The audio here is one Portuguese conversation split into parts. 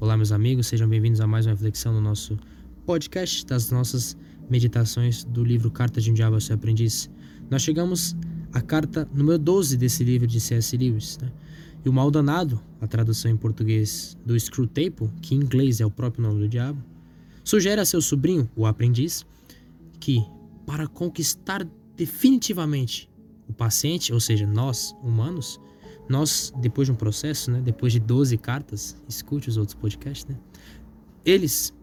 Olá, meus amigos, sejam bem-vindos a mais uma reflexão no nosso podcast das nossas meditações do livro Carta de um Diabo ao Seu Aprendiz. Nós chegamos à carta número 12 desse livro de C.S. Lewis. Né? E o mal danado, a tradução em português do Screwtape, que em inglês é o próprio nome do diabo, sugere a seu sobrinho, o aprendiz, que para conquistar definitivamente o paciente, ou seja, nós, humanos, nós, depois de um processo, né, depois de 12 cartas, escute os outros podcasts, né, eles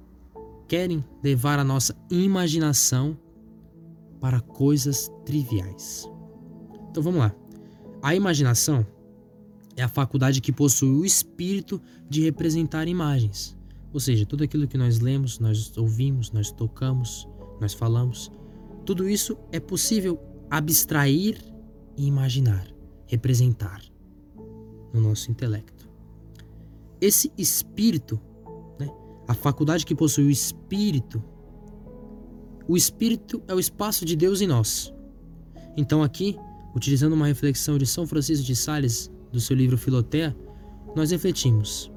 querem levar a nossa imaginação para coisas triviais. Então vamos lá. A imaginação é a faculdade que possui o espírito de representar imagens. Ou seja, tudo aquilo que nós lemos, nós ouvimos, nós tocamos, nós falamos, tudo isso é possível abstrair e imaginar, representar no nosso intelecto. Esse espírito, né, a faculdade que possui o espírito, o espírito é o espaço de Deus em nós. Então aqui, utilizando uma reflexão de São Francisco de Sales do seu livro Filotea, nós refletimos: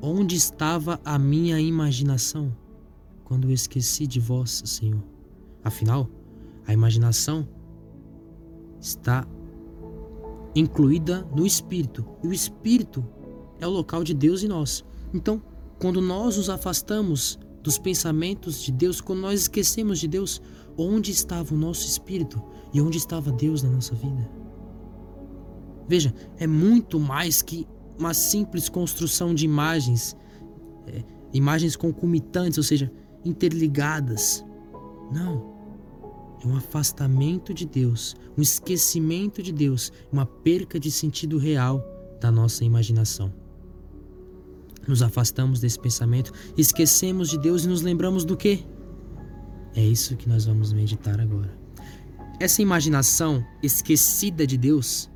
onde estava a minha imaginação quando eu esqueci de vós, Senhor? Afinal, a imaginação está incluída no espírito. E o espírito é o local de Deus em nós. Então, quando nós nos afastamos dos pensamentos de Deus, quando nós esquecemos de Deus, onde estava o nosso espírito e onde estava Deus na nossa vida? Veja, é muito mais que uma simples construção de imagens, é, imagens concomitantes, ou seja, interligadas. Não é um afastamento de Deus, um esquecimento de Deus, uma perca de sentido real da nossa imaginação. Nos afastamos desse pensamento, esquecemos de Deus e nos lembramos do quê? É isso que nós vamos meditar agora. Essa imaginação esquecida de Deus,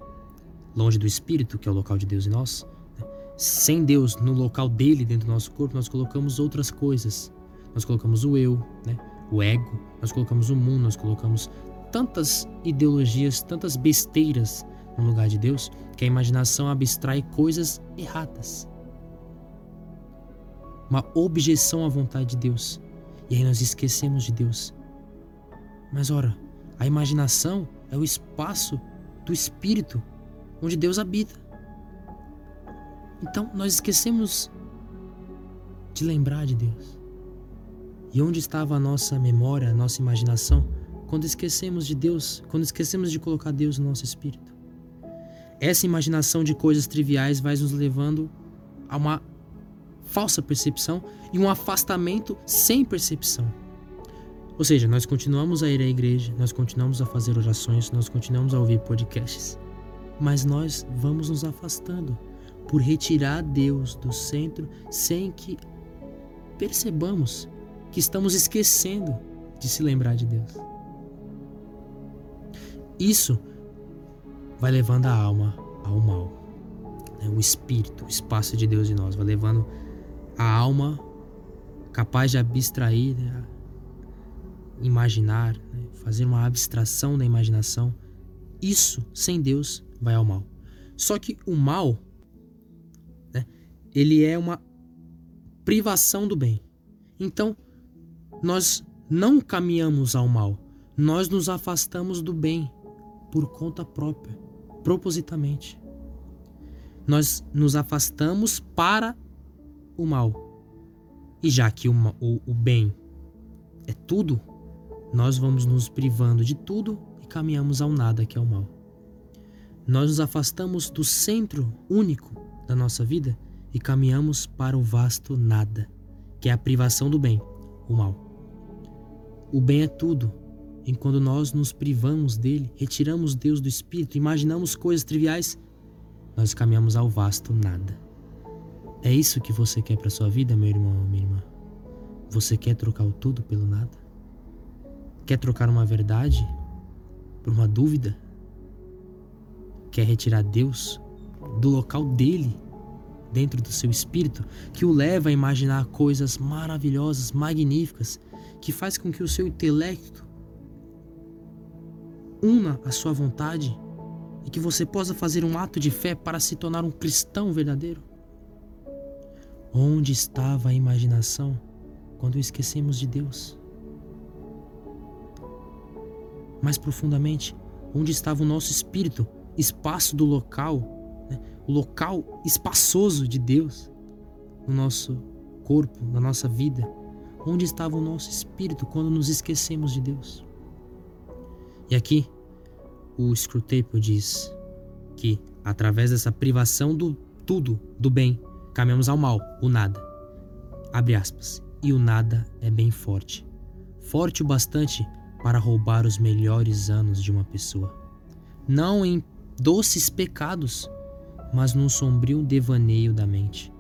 longe do Espírito, que é o local de Deus em nós, né? sem Deus no local dele dentro do nosso corpo, nós colocamos outras coisas. Nós colocamos o eu, né? O ego, nós colocamos o mundo, nós colocamos tantas ideologias, tantas besteiras no lugar de Deus, que a imaginação abstrai coisas erradas. Uma objeção à vontade de Deus. E aí nós esquecemos de Deus. Mas ora, a imaginação é o espaço do espírito onde Deus habita. Então nós esquecemos de lembrar de Deus. E onde estava a nossa memória, a nossa imaginação, quando esquecemos de Deus, quando esquecemos de colocar Deus no nosso espírito? Essa imaginação de coisas triviais vai nos levando a uma falsa percepção e um afastamento sem percepção. Ou seja, nós continuamos a ir à igreja, nós continuamos a fazer orações, nós continuamos a ouvir podcasts, mas nós vamos nos afastando por retirar Deus do centro sem que percebamos que estamos esquecendo de se lembrar de Deus. Isso vai levando a alma ao mal. Né? O espírito, o espaço de Deus em nós, vai levando a alma capaz de abstrair, né? imaginar, né? fazer uma abstração da imaginação. Isso, sem Deus, vai ao mal. Só que o mal, né? ele é uma privação do bem. Então, nós não caminhamos ao mal, nós nos afastamos do bem por conta própria, propositamente. Nós nos afastamos para o mal. E já que o, o, o bem é tudo, nós vamos nos privando de tudo e caminhamos ao nada que é o mal. Nós nos afastamos do centro único da nossa vida e caminhamos para o vasto nada, que é a privação do bem, o mal. O bem é tudo. Enquanto nós nos privamos dele, retiramos Deus do espírito, imaginamos coisas triviais, nós caminhamos ao vasto nada. É isso que você quer para sua vida, meu irmão minha irmã? Você quer trocar o tudo pelo nada? Quer trocar uma verdade por uma dúvida? Quer retirar Deus do local dele dentro do seu espírito que o leva a imaginar coisas maravilhosas, magníficas que faz com que o seu intelecto una a sua vontade e que você possa fazer um ato de fé para se tornar um cristão verdadeiro? Onde estava a imaginação quando esquecemos de Deus? Mais profundamente, onde estava o nosso espírito, espaço do local, né? o local espaçoso de Deus no nosso corpo, na nossa vida? Onde estava o nosso espírito quando nos esquecemos de Deus? E aqui, o Screwtape diz que, através dessa privação do tudo, do bem, caminhamos ao mal, o nada. Abre aspas. E o nada é bem forte. Forte o bastante para roubar os melhores anos de uma pessoa. Não em doces pecados, mas num sombrio devaneio da mente,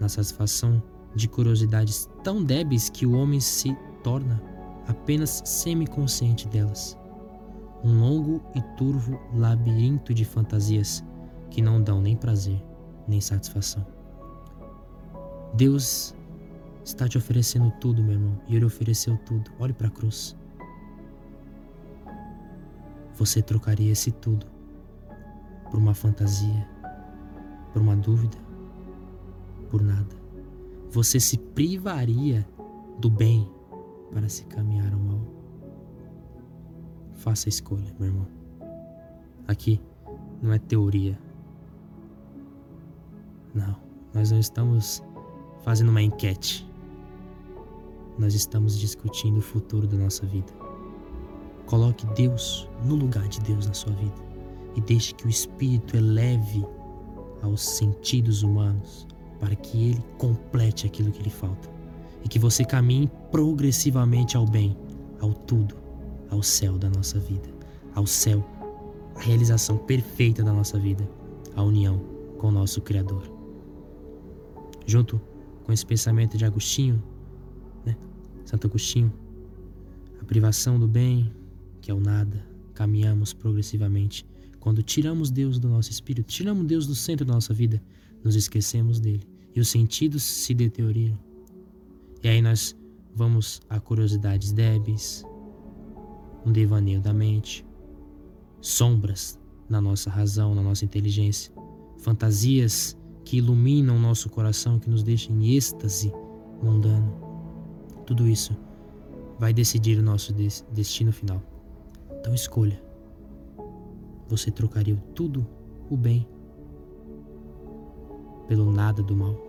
na satisfação de curiosidades tão débeis que o homem se torna apenas semiconsciente delas. Um longo e turvo labirinto de fantasias que não dão nem prazer nem satisfação. Deus está te oferecendo tudo, meu irmão, e Ele ofereceu tudo. Olhe para a cruz. Você trocaria esse tudo por uma fantasia, por uma dúvida, por nada. Você se privaria do bem para se caminhar ao mal. Faça a escolha, meu irmão. Aqui não é teoria, não, nós não estamos fazendo uma enquete. Nós estamos discutindo o futuro da nossa vida. Coloque Deus no lugar de Deus na sua vida e deixe que o Espírito eleve aos sentidos humanos para que ele complete aquilo que lhe falta e que você caminhe progressivamente ao bem, ao tudo, ao céu da nossa vida, ao céu, a realização perfeita da nossa vida, a união com o nosso Criador junto com esse pensamento de Agostinho, né? Santo Agostinho, a privação do bem, que é o nada, caminhamos progressivamente. Quando tiramos Deus do nosso espírito, tiramos Deus do centro da nossa vida, nos esquecemos dele e os sentidos se deterioram. E aí nós vamos a curiosidades débeis, um devaneio da mente, sombras na nossa razão, na nossa inteligência, fantasias que iluminam nosso coração, que nos deixam em êxtase mundano. Tudo isso vai decidir o nosso destino final. Então escolha. Você trocaria tudo o bem pelo nada do mal?